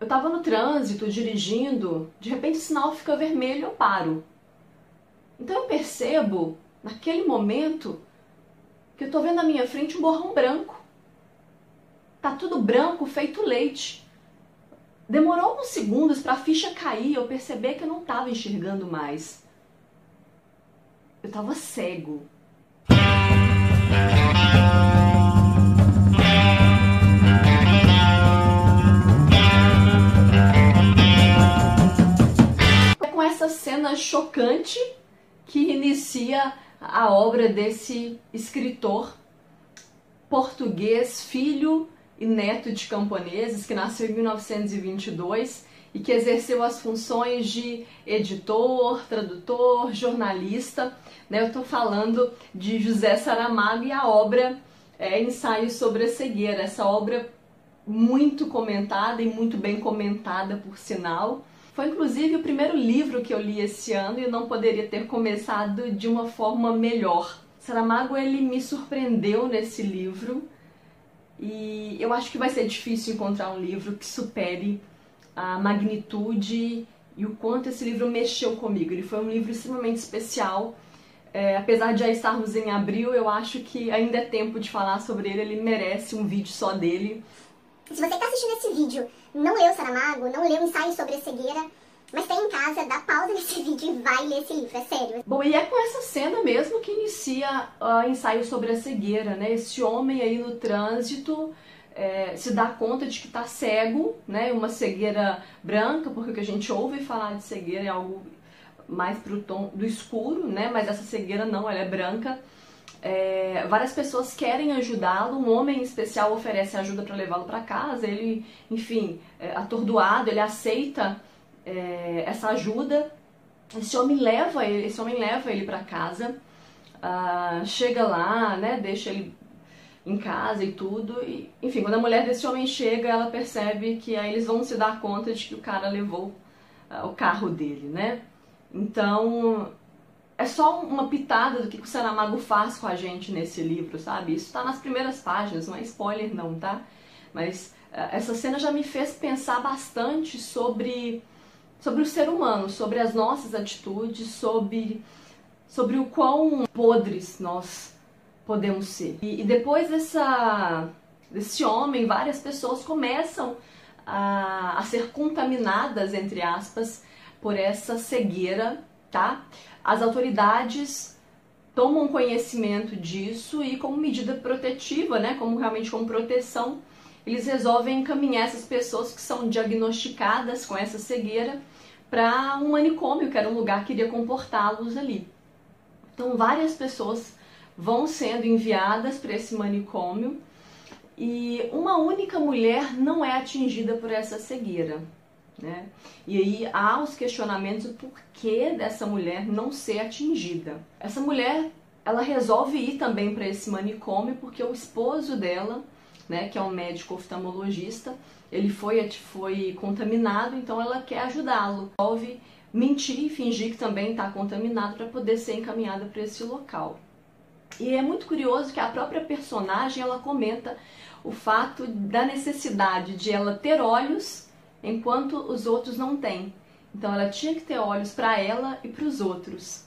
eu tava no trânsito, dirigindo, de repente o sinal fica vermelho, eu paro. Então eu percebo, naquele momento, que eu tô vendo na minha frente um borrão branco. Tá tudo branco, feito leite. Demorou alguns segundos para a ficha cair, eu perceber que eu não estava enxergando mais. Eu estava cego. Essa cena chocante que inicia a obra desse escritor português, filho e neto de camponeses, que nasceu em 1922 e que exerceu as funções de editor, tradutor, jornalista. Né? Eu estou falando de José Saramago e a obra é, Ensaio sobre a Cegueira, essa obra muito comentada e muito bem comentada, por sinal. Foi inclusive o primeiro livro que eu li esse ano e não poderia ter começado de uma forma melhor. Saramago ele me surpreendeu nesse livro e eu acho que vai ser difícil encontrar um livro que supere a magnitude e o quanto esse livro mexeu comigo. Ele foi um livro extremamente especial. É, apesar de já estarmos em abril, eu acho que ainda é tempo de falar sobre ele. Ele merece um vídeo só dele. Se você está assistindo esse vídeo, não leu Saramago, não leu Ensaio sobre a Cegueira, mas tem em casa, dá pausa nesse vídeo e vai ler esse livro, é sério. Bom, e é com essa cena mesmo que inicia o ensaio sobre a cegueira, né? Esse homem aí no trânsito é, se dá conta de que está cego, né? Uma cegueira branca, porque o que a gente ouve falar de cegueira é algo mais pro tom do escuro, né? Mas essa cegueira não, ela é branca. É, várias pessoas querem ajudá-lo, um homem especial oferece ajuda para levá-lo para casa, ele, enfim, é, atordoado, ele aceita é, essa ajuda. Esse homem leva ele, esse homem leva ele para casa, uh, chega lá, né, deixa ele em casa e tudo. E, enfim, quando a mulher desse homem chega, ela percebe que aí eles vão se dar conta de que o cara levou uh, o carro dele, né? Então, é só uma pitada do que o Saramago faz com a gente nesse livro, sabe? Isso está nas primeiras páginas, não é spoiler não, tá? Mas uh, essa cena já me fez pensar bastante sobre sobre o ser humano, sobre as nossas atitudes, sobre, sobre o quão podres nós podemos ser. E, e depois dessa, desse homem, várias pessoas começam a, a ser contaminadas, entre aspas, por essa cegueira, tá? As autoridades tomam conhecimento disso e como medida protetiva, né, como realmente como proteção, eles resolvem encaminhar essas pessoas que são diagnosticadas com essa cegueira para um manicômio, que era um lugar que iria comportá-los ali. Então, várias pessoas vão sendo enviadas para esse manicômio e uma única mulher não é atingida por essa cegueira. Né? E aí há os questionamentos do porquê dessa mulher não ser atingida. Essa mulher ela resolve ir também para esse manicômio porque o esposo dela, né, que é um médico oftalmologista, ele foi, foi contaminado, então ela quer ajudá-lo. Resolve mentir e fingir que também está contaminado para poder ser encaminhada para esse local. E é muito curioso que a própria personagem ela comenta o fato da necessidade de ela ter olhos enquanto os outros não têm. Então ela tinha que ter olhos para ela e para os outros,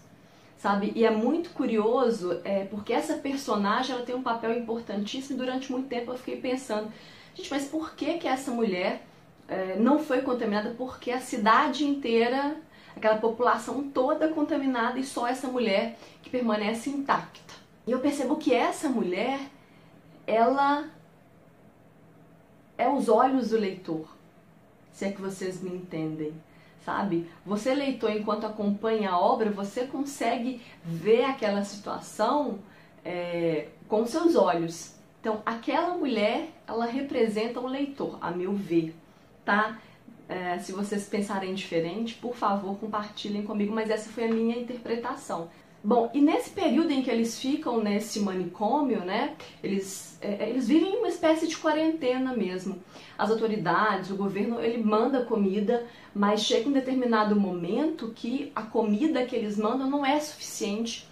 sabe? E é muito curioso é, porque essa personagem ela tem um papel importantíssimo. E durante muito tempo eu fiquei pensando Gente, mas por que que essa mulher é, não foi contaminada? Porque a cidade inteira, aquela população toda contaminada e só essa mulher que permanece intacta. E eu percebo que essa mulher, ela é os olhos do leitor, se é que vocês me entendem sabe? Você, leitor, enquanto acompanha a obra, você consegue ver aquela situação é, com seus olhos. Então, aquela mulher, ela representa um leitor, a meu ver, tá? É, se vocês pensarem diferente, por favor, compartilhem comigo, mas essa foi a minha interpretação. Bom, e nesse período em que eles ficam nesse manicômio, né, eles, é, eles vivem uma espécie de quarentena mesmo. As autoridades, o governo, ele manda comida, mas chega um determinado momento que a comida que eles mandam não é suficiente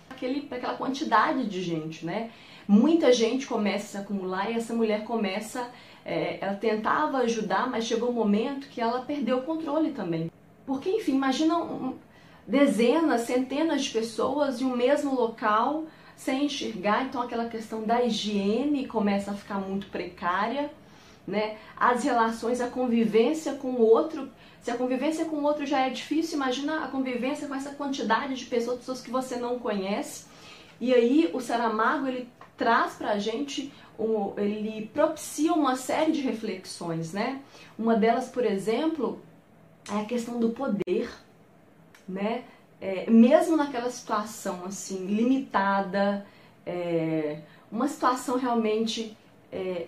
para aquela quantidade de gente, né? muita gente começa a se acumular e essa mulher começa é, ela tentava ajudar, mas chegou um momento que ela perdeu o controle também. Porque, enfim, imagina dezenas, centenas de pessoas em um mesmo local sem enxergar, então aquela questão da higiene começa a ficar muito precária, né? As relações, a convivência com o outro, se a convivência com o outro já é difícil, imagina a convivência com essa quantidade de pessoas, pessoas que você não conhece. E aí o Saramago ele traz para a gente, ele propicia uma série de reflexões, né? Uma delas, por exemplo, é a questão do poder, né? É, mesmo naquela situação assim limitada, é, uma situação realmente é,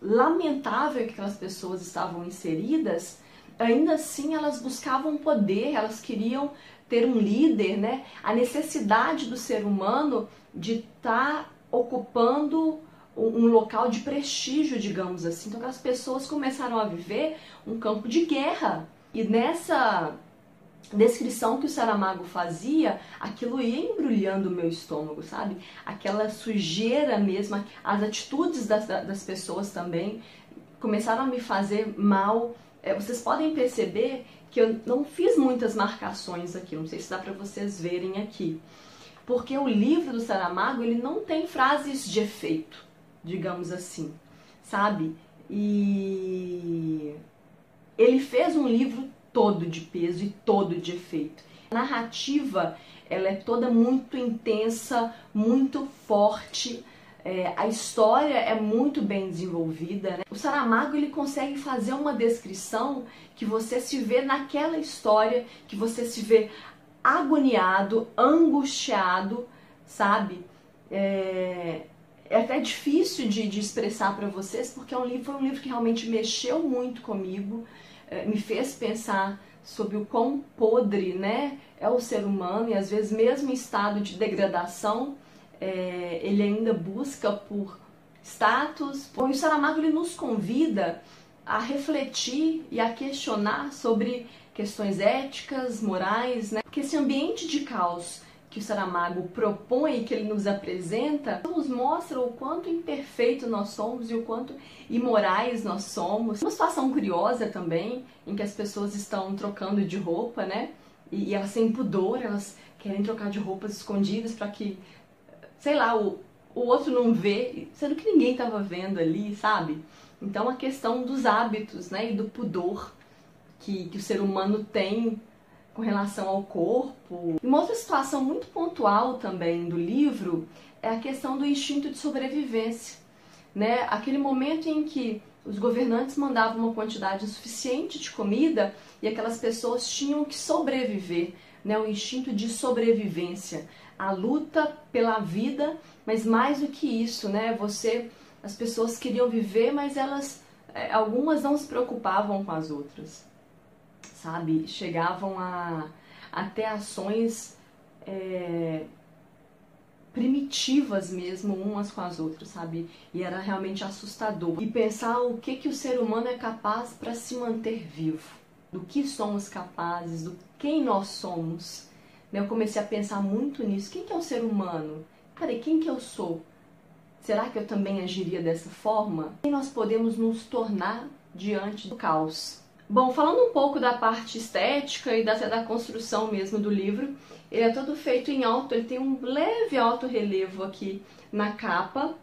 lamentável que aquelas pessoas estavam inseridas, ainda assim elas buscavam poder, elas queriam ter um líder, né? A necessidade do ser humano de estar tá ocupando um local de prestígio, digamos assim. Então, as pessoas começaram a viver um campo de guerra. E nessa descrição que o Saramago fazia, aquilo ia embrulhando o meu estômago, sabe? Aquela sujeira mesmo, as atitudes das, das pessoas também começaram a me fazer mal. É, vocês podem perceber que eu não fiz muitas marcações aqui, não sei se dá para vocês verem aqui. Porque o livro do Saramago, ele não tem frases de efeito, digamos assim, sabe? E ele fez um livro todo de peso e todo de efeito. A narrativa, ela é toda muito intensa, muito forte, é, a história é muito bem desenvolvida. Né? O Saramago ele consegue fazer uma descrição que você se vê naquela história, que você se vê agoniado, angustiado, sabe? É, é até difícil de, de expressar para vocês, porque é um livro, foi um livro que realmente mexeu muito comigo, me fez pensar sobre o quão podre né, é o ser humano e às vezes mesmo em estado de degradação, é, ele ainda busca por status. Bom, e o Saramago ele nos convida a refletir e a questionar sobre questões éticas, morais, né? Porque esse ambiente de caos que o Saramago propõe, que ele nos apresenta, nos mostra o quanto imperfeito nós somos e o quanto imorais nós somos. Uma situação curiosa também, em que as pessoas estão trocando de roupa, né? E, e elas têm pudor, elas querem trocar de roupas escondidas para que sei lá, o, o outro não vê, sendo que ninguém estava vendo ali, sabe? Então a questão dos hábitos, né, e do pudor que, que o ser humano tem com relação ao corpo. Uma outra situação muito pontual também do livro é a questão do instinto de sobrevivência, né? Aquele momento em que os governantes mandavam uma quantidade suficiente de comida e aquelas pessoas tinham que sobreviver, né? O instinto de sobrevivência a luta pela vida, mas mais do que isso, né? Você, as pessoas queriam viver, mas elas, é, algumas não se preocupavam com as outras, sabe? Chegavam a até ações é, primitivas mesmo umas com as outras, sabe? E era realmente assustador. E pensar o que que o ser humano é capaz para se manter vivo, do que somos capazes, do quem nós somos eu comecei a pensar muito nisso. Quem que é o ser humano? Peraí, quem que eu sou? Será que eu também agiria dessa forma? Quem nós podemos nos tornar diante do caos? Bom, falando um pouco da parte estética e da, da construção mesmo do livro, ele é todo feito em alto, ele tem um leve alto relevo aqui na capa.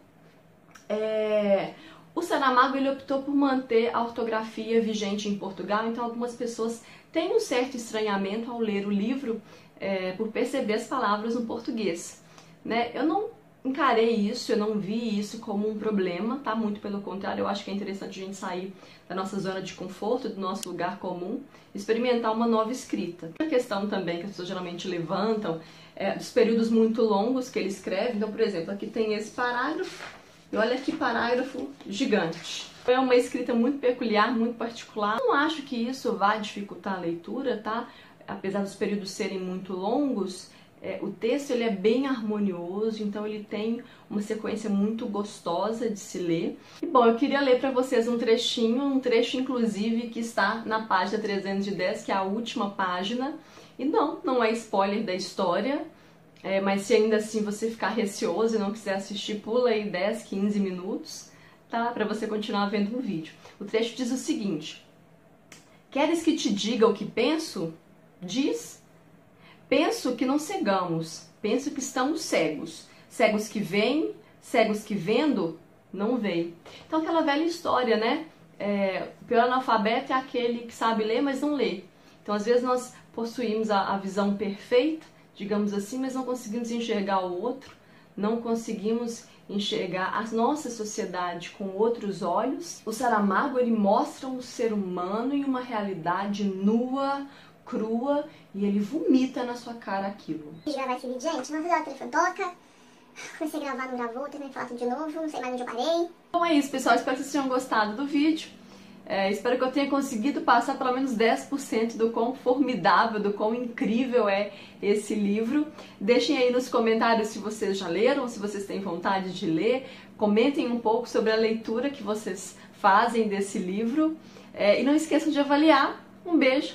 É... O Saramago ele optou por manter a ortografia vigente em Portugal, então algumas pessoas têm um certo estranhamento ao ler o livro é, por perceber as palavras no português. Né? Eu não encarei isso, eu não vi isso como um problema, tá? Muito pelo contrário, eu acho que é interessante a gente sair da nossa zona de conforto, do nosso lugar comum, experimentar uma nova escrita. A questão também que as pessoas geralmente levantam é dos períodos muito longos que ele escreve. Então, por exemplo, aqui tem esse parágrafo, e olha que parágrafo gigante. É uma escrita muito peculiar, muito particular. Não acho que isso vá dificultar a leitura, tá? apesar dos períodos serem muito longos, é, o texto ele é bem harmonioso, então ele tem uma sequência muito gostosa de se ler. E bom, eu queria ler para vocês um trechinho, um trecho inclusive que está na página 310, que é a última página. E não, não é spoiler da história, é, mas se ainda assim você ficar receoso e não quiser assistir, pula aí 10, 15 minutos, tá? Para você continuar vendo o vídeo. O trecho diz o seguinte: Queres que te diga o que penso? Diz. Penso que não cegamos, penso que estamos cegos. Cegos que veem, cegos que vendo, não veem. Então, aquela velha história, né? É, o pior analfabeto é aquele que sabe ler, mas não lê. Então, às vezes, nós possuímos a, a visão perfeita, digamos assim, mas não conseguimos enxergar o outro, não conseguimos enxergar a nossa sociedade com outros olhos. O Saramago ele mostra um ser humano em uma realidade nua, crua e ele vomita na sua cara aquilo. gravar esse vídeo, gente, vamos fazer o telefone toca. Comecei a gravar, não gravou, de falar tudo de novo, não sei mais onde eu parei. Bom, é isso, pessoal. Espero que vocês tenham gostado do vídeo. É, espero que eu tenha conseguido passar pelo menos 10% do quão formidável, do quão incrível é esse livro. Deixem aí nos comentários se vocês já leram, se vocês têm vontade de ler. Comentem um pouco sobre a leitura que vocês fazem desse livro. É, e não esqueçam de avaliar. Um beijo